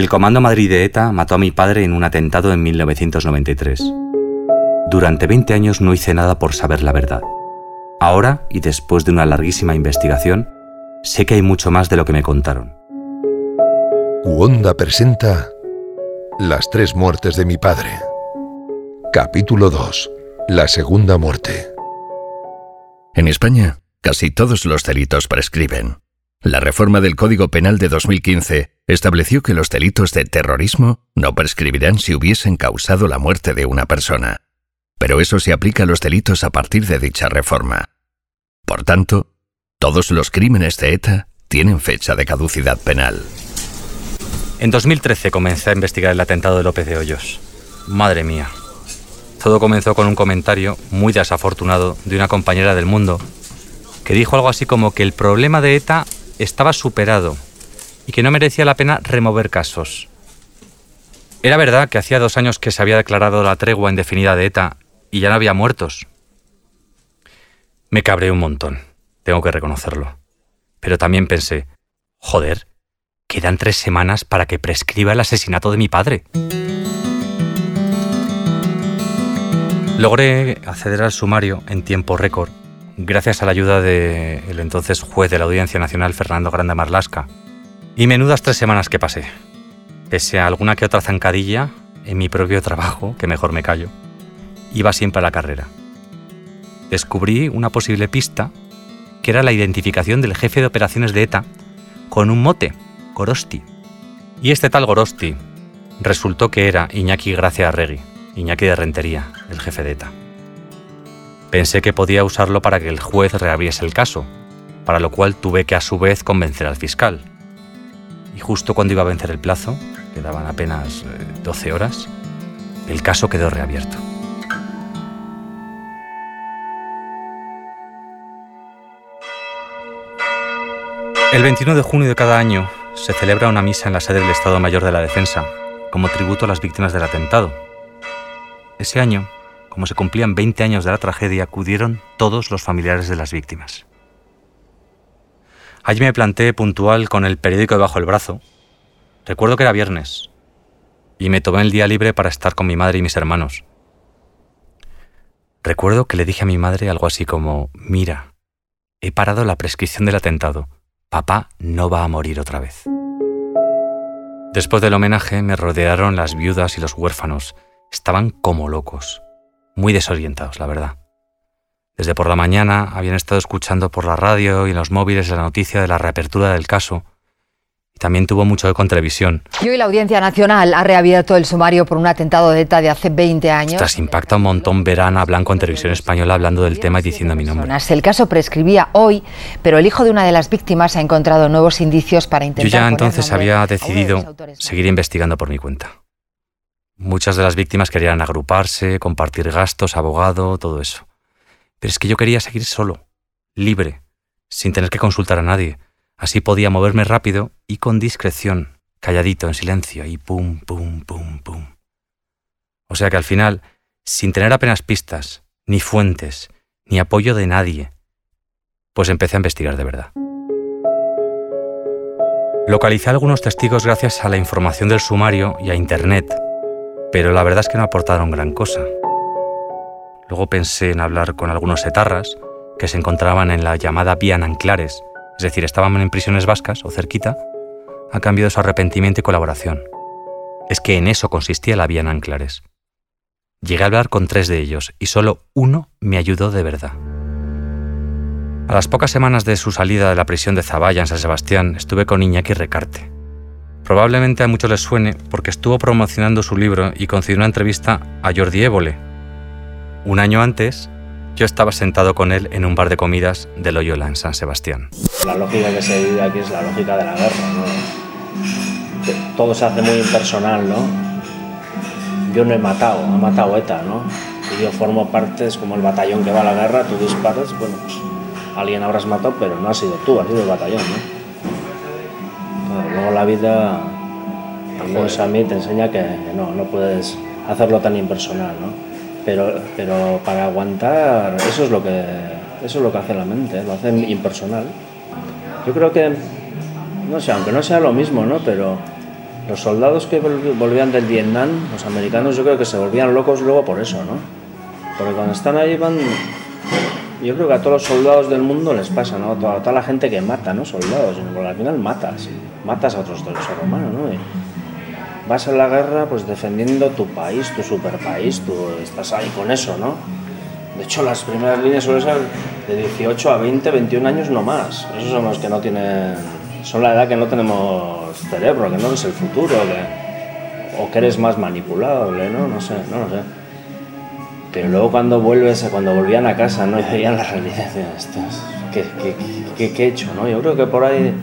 El Comando Madrid de ETA mató a mi padre en un atentado en 1993. Durante 20 años no hice nada por saber la verdad. Ahora, y después de una larguísima investigación, sé que hay mucho más de lo que me contaron. Wanda presenta Las tres muertes de mi padre. Capítulo 2. La segunda muerte. En España, casi todos los delitos prescriben. La reforma del Código Penal de 2015 estableció que los delitos de terrorismo no prescribirán si hubiesen causado la muerte de una persona. Pero eso se aplica a los delitos a partir de dicha reforma. Por tanto, todos los crímenes de ETA tienen fecha de caducidad penal. En 2013 comencé a investigar el atentado de López de Hoyos. Madre mía. Todo comenzó con un comentario muy desafortunado de una compañera del mundo que dijo algo así como que el problema de ETA estaba superado y que no merecía la pena remover casos. Era verdad que hacía dos años que se había declarado la tregua indefinida de ETA y ya no había muertos. Me cabré un montón, tengo que reconocerlo. Pero también pensé, joder, quedan tres semanas para que prescriba el asesinato de mi padre. Logré acceder al sumario en tiempo récord gracias a la ayuda del entonces juez de la Audiencia Nacional, Fernando Grande Marlasca. Y menudas tres semanas que pasé. Pese a alguna que otra zancadilla en mi propio trabajo, que mejor me callo, iba siempre a la carrera. Descubrí una posible pista, que era la identificación del jefe de operaciones de ETA con un mote, Gorosti. Y este tal Gorosti resultó que era Iñaki Gracia Arregui, Iñaki de Rentería, el jefe de ETA. Pensé que podía usarlo para que el juez reabriese el caso, para lo cual tuve que a su vez convencer al fiscal. Y justo cuando iba a vencer el plazo, quedaban apenas 12 eh, horas, el caso quedó reabierto. El 21 de junio de cada año se celebra una misa en la sede del Estado Mayor de la Defensa, como tributo a las víctimas del atentado. Ese año como se cumplían 20 años de la tragedia, acudieron todos los familiares de las víctimas. Allí me planté puntual con el periódico debajo del brazo. Recuerdo que era viernes y me tomé el día libre para estar con mi madre y mis hermanos. Recuerdo que le dije a mi madre algo así como, mira, he parado la prescripción del atentado. Papá no va a morir otra vez. Después del homenaje me rodearon las viudas y los huérfanos. Estaban como locos muy desorientados, la verdad. Desde por la mañana habían estado escuchando por la radio y en los móviles la noticia de la reapertura del caso. Y también tuvo mucho de televisión. Y hoy la Audiencia Nacional ha reabierto el sumario por un atentado de ETA de hace 20 años. Tras impacta un montón ver a Ana Blanco en televisión española hablando del tema y diciendo mi nombre. El caso prescribía hoy, pero el hijo de una de las víctimas ha encontrado nuevos indicios para intentar. Yo ya entonces había decidido seguir investigando por mi cuenta. Muchas de las víctimas querían agruparse, compartir gastos, abogado, todo eso. Pero es que yo quería seguir solo, libre, sin tener que consultar a nadie. Así podía moverme rápido y con discreción, calladito, en silencio, y pum, pum, pum, pum. O sea que al final, sin tener apenas pistas, ni fuentes, ni apoyo de nadie, pues empecé a investigar de verdad. Localicé a algunos testigos gracias a la información del sumario y a Internet, pero la verdad es que no aportaron gran cosa. Luego pensé en hablar con algunos etarras que se encontraban en la llamada Vía Nanclares, es decir, estaban en prisiones vascas o cerquita, a cambio de su arrepentimiento y colaboración. Es que en eso consistía la Vía Nanclares. Llegué a hablar con tres de ellos y solo uno me ayudó de verdad. A las pocas semanas de su salida de la prisión de Zaballa en San Sebastián, estuve con Iñaki Recarte. Probablemente a muchos les suene porque estuvo promocionando su libro y concedió una entrevista a Jordi Évole. Un año antes, yo estaba sentado con él en un bar de comidas de Loyola en San Sebastián. La lógica que se vive aquí es la lógica de la guerra, ¿no? todo se hace muy impersonal, ¿no? Yo no he matado, ha matado ETA, ¿no? Y yo formo parte, es como el batallón que va a la guerra, tú disparas, bueno, pues, alguien habrás matado, pero no ha sido tú, ha sido el batallón, ¿no? Luego la vida, al a mí, te enseña que no, no puedes hacerlo tan impersonal, ¿no? Pero, pero para aguantar, eso es lo que, eso es lo que hace la mente, lo hace impersonal. Yo creo que, no sé, aunque no sea lo mismo, ¿no? Pero Los soldados que volvían del Vietnam, los americanos, yo creo que se volvían locos luego por eso, ¿no? Porque cuando están ahí van... Yo creo que a todos los soldados del mundo les pasa, ¿no? A toda, toda la gente que mata, ¿no? Soldados, porque al final matas, matas a otros seres humanos, ¿no? Y vas a la guerra pues defendiendo tu país, tu super país, tú estás ahí con eso, ¿no? De hecho, las primeras líneas suelen ser de 18 a 20, 21 años no más. Esos son los que no tienen... Son la edad que no tenemos cerebro, que no es el futuro, que, o que eres más manipulable, ¿no? No sé, no lo sé. Pero luego cuando vuelves, cuando volvían a casa, ¿no? Y veían la realidad, ¿qué, qué, qué, qué he hecho, no? Yo creo que por ahí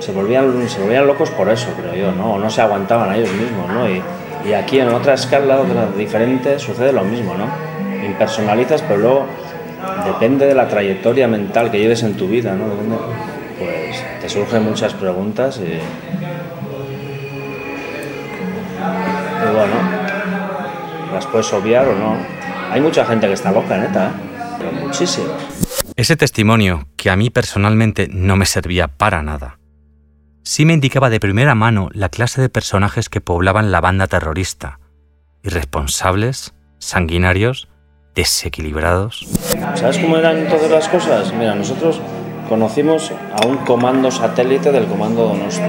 se volvían, se volvían locos por eso, creo yo, ¿no? No se aguantaban a ellos mismos, ¿no? Y, y aquí en otra escala otra diferente sucede lo mismo, ¿no? Impersonalizas, pero luego depende de la trayectoria mental que lleves en tu vida, ¿no? pues te surgen muchas preguntas y, las puedes obviar o no. Hay mucha gente que está loca, neta, ¿eh? pero muchísimo. Ese testimonio, que a mí personalmente no me servía para nada, sí me indicaba de primera mano la clase de personajes que poblaban la banda terrorista, irresponsables, sanguinarios, desequilibrados. ¿Sabes cómo eran todas las cosas? Mira, nosotros conocimos a un comando satélite del comando Donosti.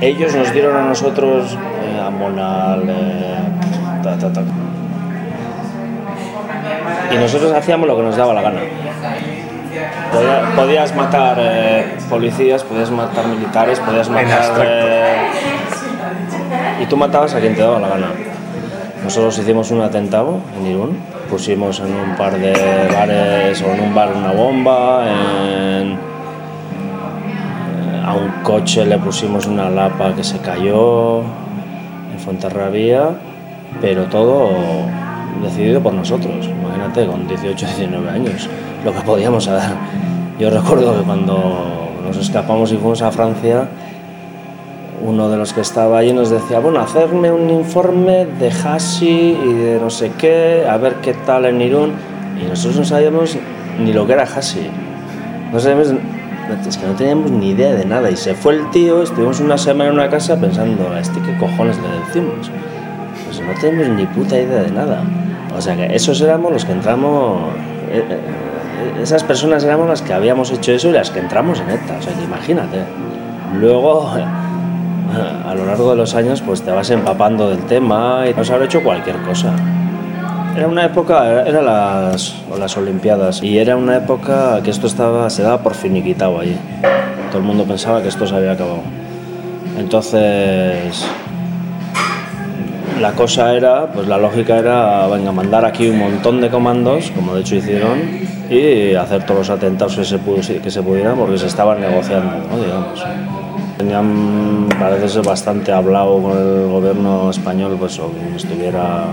Ellos nos dieron a nosotros eh, a Monal, eh, ta, ta, ta. Y nosotros hacíamos lo que nos daba la gana. Podías, podías matar eh, policías, podías matar militares, podías matar... Eh, y tú matabas a quien te daba la gana. Nosotros hicimos un atentado en Irún, pusimos en un par de bares o en un bar una bomba, en, a un coche le pusimos una lapa que se cayó en Fuenterrabía, pero todo decidido por nosotros. Imagínate, con 18, 19 años, lo que podíamos saber. Yo recuerdo que cuando nos escapamos y fuimos a Francia, uno de los que estaba allí nos decía, bueno, hacerme un informe de Hashi y de no sé qué, a ver qué tal en Irún. Y nosotros no sabíamos ni lo que era Hashi. No sabíamos, es que no teníamos ni idea de nada. Y se fue el tío, estuvimos una semana en una casa pensando, ¿a este qué cojones le decimos? No tenemos ni puta idea de nada. O sea que esos éramos los que entramos... eh, eh, esas personas éramos las que habíamos hecho eso y las que entramos en ETA. O sea que imagínate. Luego, a lo largo de los años, pues te vas empapando del tema y nos habrá hecho cualquier cosa. Era una época, era, era las, las Olimpiadas, y era una época que esto estaba, se daba por finiquitado allí. Todo el mundo pensaba que esto se había acabado. Entonces, la cosa era, pues la lógica era, venga, mandar aquí un montón de comandos, como de hecho hicieron, y hacer todos los atentados que se, que se pudieran, porque se estaban negociando, ¿no? digamos. Tenían, parece ser, bastante hablado con el gobierno español, pues, o que estuviera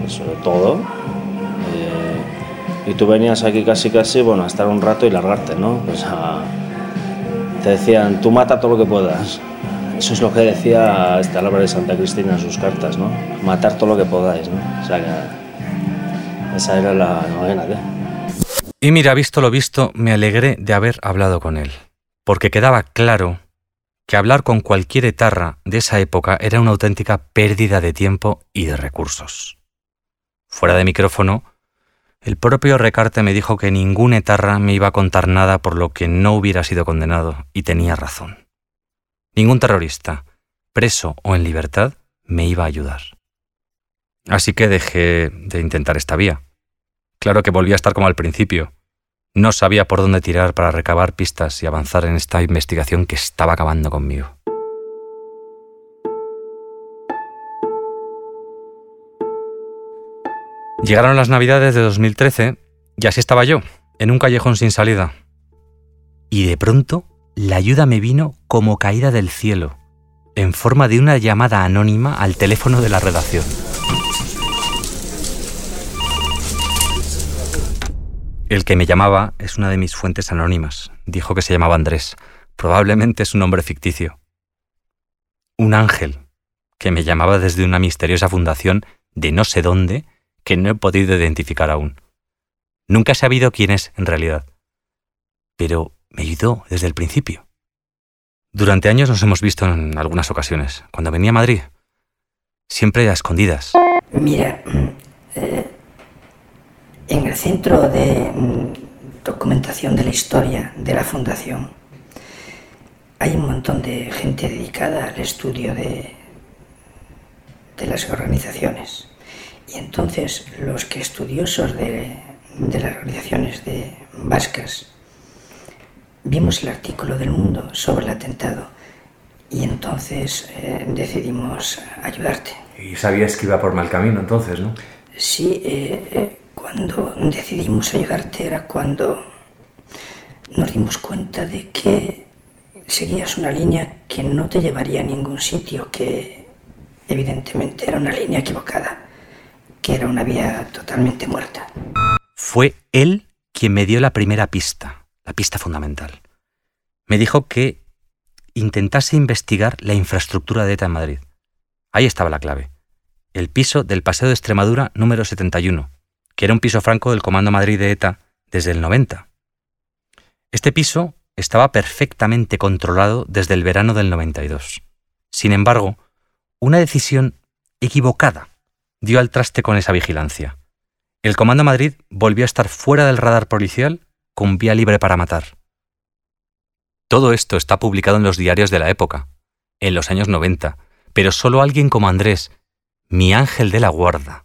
pues, sobre todo. Eh, y tú venías aquí casi, casi, bueno, a estar un rato y largarte, ¿no? Pues te decían, tú mata todo lo que puedas. Eso es lo que decía este Álvaro de Santa Cristina en sus cartas, ¿no? Matar todo lo que podáis, ¿no? O sea que esa era la novena, ¿eh? Y mira, visto lo visto, me alegré de haber hablado con él, porque quedaba claro que hablar con cualquier etarra de esa época era una auténtica pérdida de tiempo y de recursos. Fuera de micrófono, el propio Recarte me dijo que ningún etarra me iba a contar nada por lo que no hubiera sido condenado, y tenía razón. Ningún terrorista, preso o en libertad, me iba a ayudar. Así que dejé de intentar esta vía. Claro que volví a estar como al principio. No sabía por dónde tirar para recabar pistas y avanzar en esta investigación que estaba acabando conmigo. Llegaron las navidades de 2013 y así estaba yo, en un callejón sin salida. Y de pronto, la ayuda me vino como caída del cielo, en forma de una llamada anónima al teléfono de la redacción. El que me llamaba es una de mis fuentes anónimas. Dijo que se llamaba Andrés. Probablemente es un nombre ficticio. Un ángel que me llamaba desde una misteriosa fundación de no sé dónde que no he podido identificar aún. Nunca he sabido quién es en realidad. Pero me ayudó desde el principio. Durante años nos hemos visto en algunas ocasiones. Cuando venía a Madrid, siempre a escondidas. Mira, eh, en el centro de mm, documentación de la historia de la Fundación hay un montón de gente dedicada al estudio de, de las organizaciones. Y entonces los que estudiosos de, de las organizaciones de vascas vimos el artículo del Mundo sobre el atentado y entonces eh, decidimos ayudarte. Y sabías que iba por mal camino entonces, ¿no? Sí, eh, eh, cuando decidimos ayudarte era cuando nos dimos cuenta de que seguías una línea que no te llevaría a ningún sitio, que evidentemente era una línea equivocada, que era una vía totalmente muerta. Fue él quien me dio la primera pista, la pista fundamental. Me dijo que intentase investigar la infraestructura de ETA en Madrid. Ahí estaba la clave. El piso del Paseo de Extremadura número 71, que era un piso franco del Comando Madrid de ETA desde el 90. Este piso estaba perfectamente controlado desde el verano del 92. Sin embargo, una decisión equivocada dio al traste con esa vigilancia. El Comando Madrid volvió a estar fuera del radar policial con vía libre para matar. Todo esto está publicado en los diarios de la época, en los años 90, pero solo alguien como Andrés, mi ángel de la guarda,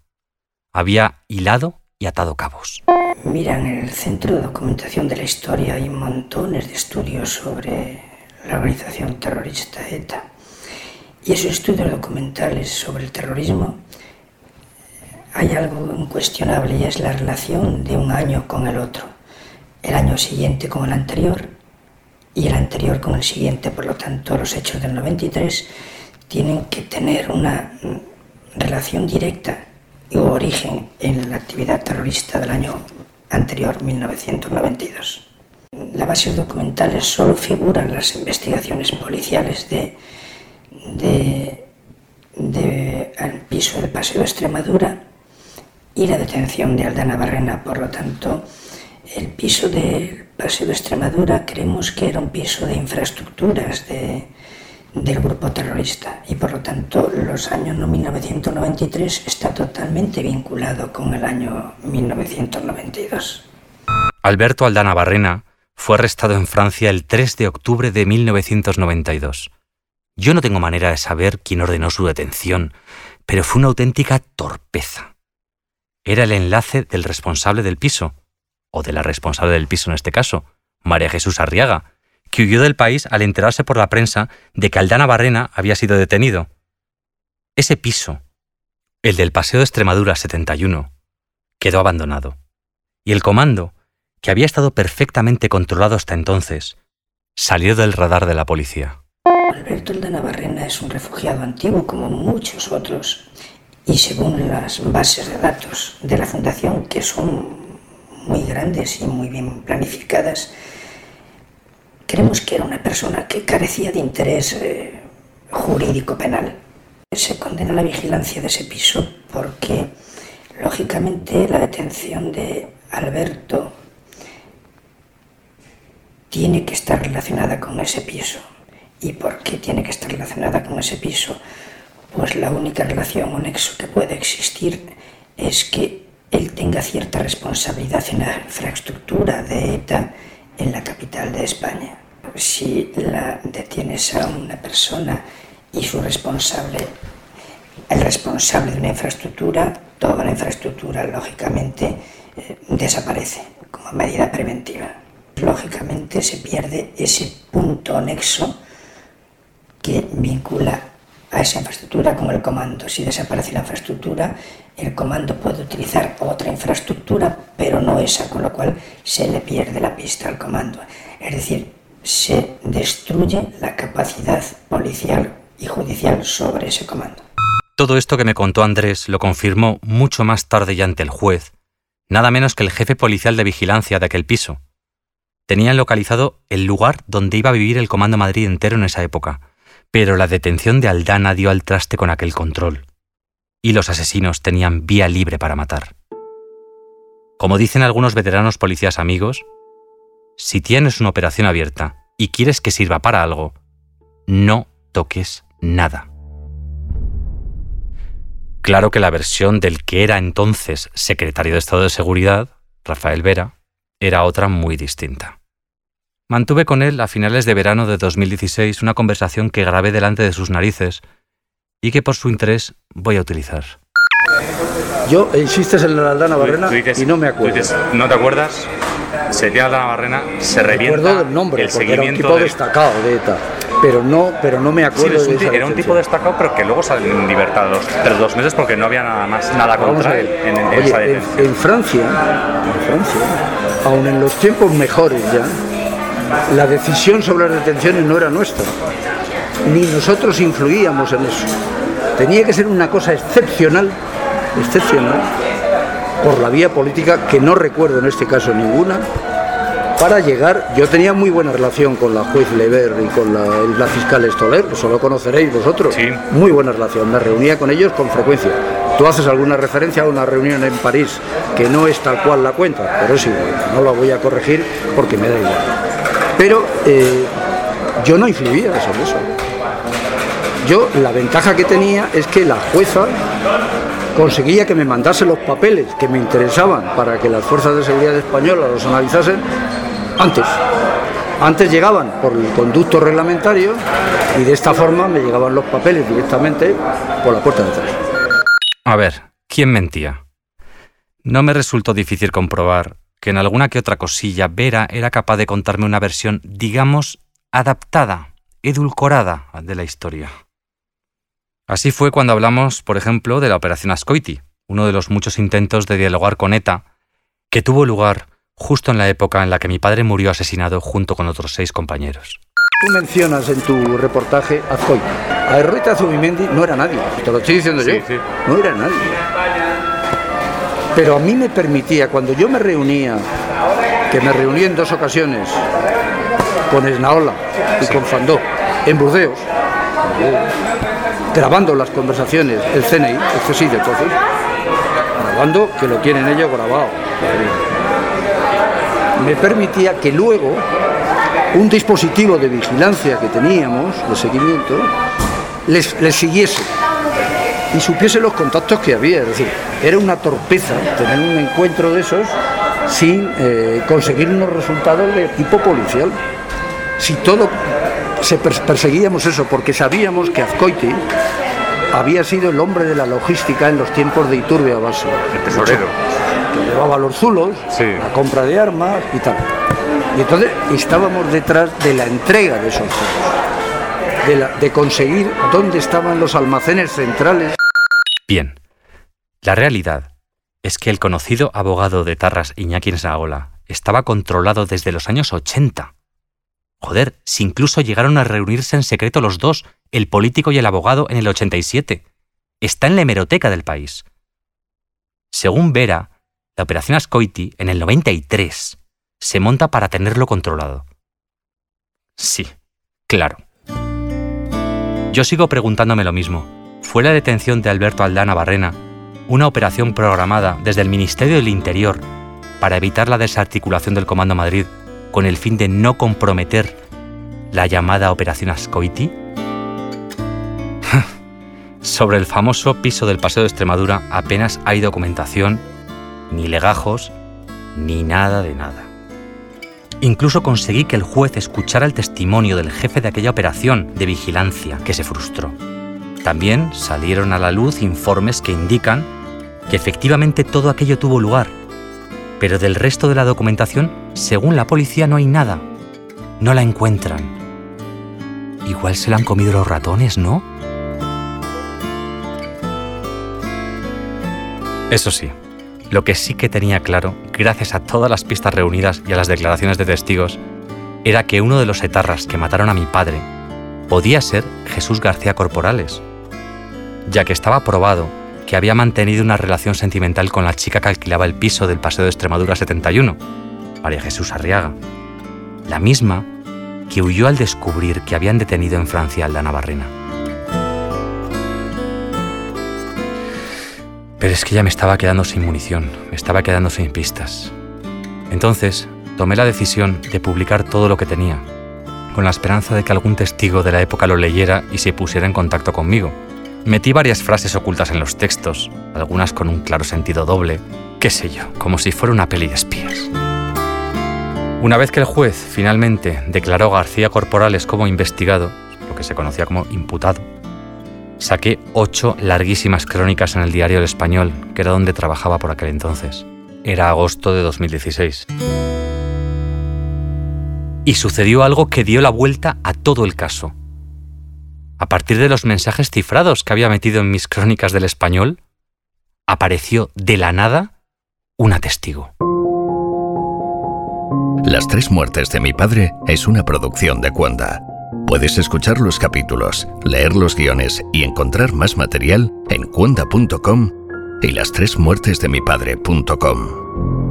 había hilado y atado cabos. Mira, en el Centro de Documentación de la Historia hay montones de estudios sobre la organización terrorista ETA. Y esos estudios documentales sobre el terrorismo hay algo incuestionable y es la relación de un año con el otro, el año siguiente con el anterior y el anterior con el siguiente. Por lo tanto, los hechos del 93 tienen que tener una relación directa o origen en la actividad terrorista del año anterior, 1992. La base documentales solo figuran las investigaciones policiales de, de, de al piso del Paseo de Extremadura y la detención de Aldana Barrena. Por lo tanto, el piso del Paseo de Extremadura creemos que era un piso de infraestructuras de, del grupo terrorista y por lo tanto los años 1993 está totalmente vinculado con el año 1992. Alberto Aldana Barrena fue arrestado en Francia el 3 de octubre de 1992. Yo no tengo manera de saber quién ordenó su detención, pero fue una auténtica torpeza. Era el enlace del responsable del piso, o de la responsable del piso en este caso, María Jesús Arriaga, que huyó del país al enterarse por la prensa de que Aldana Barrena había sido detenido. Ese piso, el del Paseo de Extremadura 71, quedó abandonado. Y el comando, que había estado perfectamente controlado hasta entonces, salió del radar de la policía. Alberto Aldana Barrena es un refugiado antiguo como muchos otros y según las bases de datos de la Fundación, que son muy grandes y muy bien planificadas, creemos que era una persona que carecía de interés eh, jurídico penal. Se condena la vigilancia de ese piso porque, lógicamente, la detención de Alberto tiene que estar relacionada con ese piso. ¿Y por qué tiene que estar relacionada con ese piso? Pues la única relación o nexo que puede existir es que él tenga cierta responsabilidad en la infraestructura de ETA en la capital de España. Si la detienes a una persona y su responsable, el responsable de una infraestructura, toda la infraestructura lógicamente eh, desaparece como medida preventiva. Lógicamente se pierde ese punto nexo que vincula a esa infraestructura con el comando. Si desaparece la infraestructura, el comando puede utilizar otra infraestructura, pero no esa, con lo cual se le pierde la pista al comando. Es decir, se destruye la capacidad policial y judicial sobre ese comando. Todo esto que me contó Andrés lo confirmó mucho más tarde ya ante el juez, nada menos que el jefe policial de vigilancia de aquel piso. Tenían localizado el lugar donde iba a vivir el Comando Madrid entero en esa época, pero la detención de Aldana dio al traste con aquel control y los asesinos tenían vía libre para matar. Como dicen algunos veteranos policías amigos, si tienes una operación abierta y quieres que sirva para algo, no toques nada. Claro que la versión del que era entonces secretario de Estado de Seguridad, Rafael Vera, era otra muy distinta. Mantuve con él a finales de verano de 2016 una conversación que grabé delante de sus narices y que por su interés voy a utilizar. Yo insistes en la Aldana Barrena y no me acuerdo. ¿No te acuerdas? Sería Aldana Barrena, se revienta Me acuerdo del nombre, el porque era un tipo de- destacado de ETA. Pero no, pero no me Sí, acuerdo un de esa era un tipo destacado, pero que luego salió en libertad los, tras dos meses porque no había nada más, nada Vamos a contra ver. él en, en Oye, esa en, en Francia, en Francia, aun en los tiempos mejores ya, la decisión sobre las detenciones no era nuestra. Ni nosotros influíamos en eso. Tenía que ser una cosa excepcional, excepcional, por la vía política, que no recuerdo en este caso ninguna, para llegar. Yo tenía muy buena relación con la juez Lever y con la, la fiscal Stoller, eso lo conoceréis vosotros. Sí. Muy buena relación, me reunía con ellos con frecuencia. Tú haces alguna referencia a una reunión en París que no es tal cual la cuenta, pero es igual, no la voy a corregir porque me da igual. Pero eh, yo no influía sobre eso. Yo la ventaja que tenía es que la jueza conseguía que me mandase los papeles que me interesaban para que las fuerzas de seguridad españolas los analizasen antes. Antes llegaban por el conducto reglamentario y de esta forma me llegaban los papeles directamente por la puerta de atrás. A ver, ¿quién mentía? No me resultó difícil comprobar que en alguna que otra cosilla Vera era capaz de contarme una versión, digamos, adaptada, edulcorada de la historia. Así fue cuando hablamos, por ejemplo, de la Operación Ascoiti, uno de los muchos intentos de dialogar con ETA, que tuvo lugar justo en la época en la que mi padre murió asesinado junto con otros seis compañeros. Tú mencionas en tu reportaje a Azcoy. A Erroita Zubimendi no era nadie, te lo estoy diciendo yo. No era nadie. Pero a mí me permitía, cuando yo me reunía, que me reuní en dos ocasiones con Esnaola y con Fandó, en Burdeos, grabando las conversaciones, el CNI, el CSI de entonces, grabando, que lo tienen ellos grabado. Me permitía que luego un dispositivo de vigilancia que teníamos, de seguimiento, les, les siguiese y supiese los contactos que había. Es decir, era una torpeza tener un encuentro de esos sin eh, conseguir unos resultados de tipo policial. Si todo se pers- perseguíamos eso porque sabíamos que Azcoiti había sido el hombre de la logística en los tiempos de Iturbe a base. El tesorero. Que llevaba los zulos, Sí. la compra de armas y tal. Y entonces estábamos detrás de la entrega de esos zulos, de, la- de conseguir dónde estaban los almacenes centrales. Bien, la realidad es que el conocido abogado de Tarras Iñaki Nsaola estaba controlado desde los años 80. Joder, si incluso llegaron a reunirse en secreto los dos, el político y el abogado, en el 87. Está en la hemeroteca del país. Según Vera, la operación Ascoiti, en el 93, se monta para tenerlo controlado. Sí, claro. Yo sigo preguntándome lo mismo. ¿Fue la detención de Alberto Aldana Barrena una operación programada desde el Ministerio del Interior para evitar la desarticulación del Comando Madrid con el fin de no comprometer la llamada Operación Ascoiti? Sobre el famoso piso del Paseo de Extremadura apenas hay documentación, ni legajos, ni nada de nada. Incluso conseguí que el juez escuchara el testimonio del jefe de aquella operación de vigilancia que se frustró. También salieron a la luz informes que indican que efectivamente todo aquello tuvo lugar, pero del resto de la documentación, según la policía, no hay nada. No la encuentran. Igual se la han comido los ratones, ¿no? Eso sí, lo que sí que tenía claro, gracias a todas las pistas reunidas y a las declaraciones de testigos, era que uno de los etarras que mataron a mi padre podía ser Jesús García Corporales, ya que estaba probado que había mantenido una relación sentimental con la chica que alquilaba el piso del Paseo de Extremadura 71, María Jesús Arriaga, la misma que huyó al descubrir que habían detenido en Francia a Aldana Barrena. Pero es que ya me estaba quedando sin munición, me estaba quedando sin pistas. Entonces, tomé la decisión de publicar todo lo que tenía. con la esperanza de que algún testigo de la época lo leyera y se pusiera en contacto conmigo. Metí varias frases ocultas en los textos, algunas con un claro sentido doble, qué sé yo, como si fuera una peli de espías. Una vez que el juez finalmente declaró a García Corporales como investigado, lo que se conocía como imputado, saqué ocho larguísimas crónicas en el diario El Español, que era donde trabajaba por aquel entonces. Era agosto de 2016. Y sucedió algo que dio la vuelta a todo el caso. A partir de los mensajes cifrados que había metido en mis crónicas del español, apareció de la nada una testigo. Las tres muertes de mi padre es una producción de Cuanda. Puedes escuchar los capítulos, leer los guiones y encontrar más material en cuanda.com y las tres muertes de mi padre.com.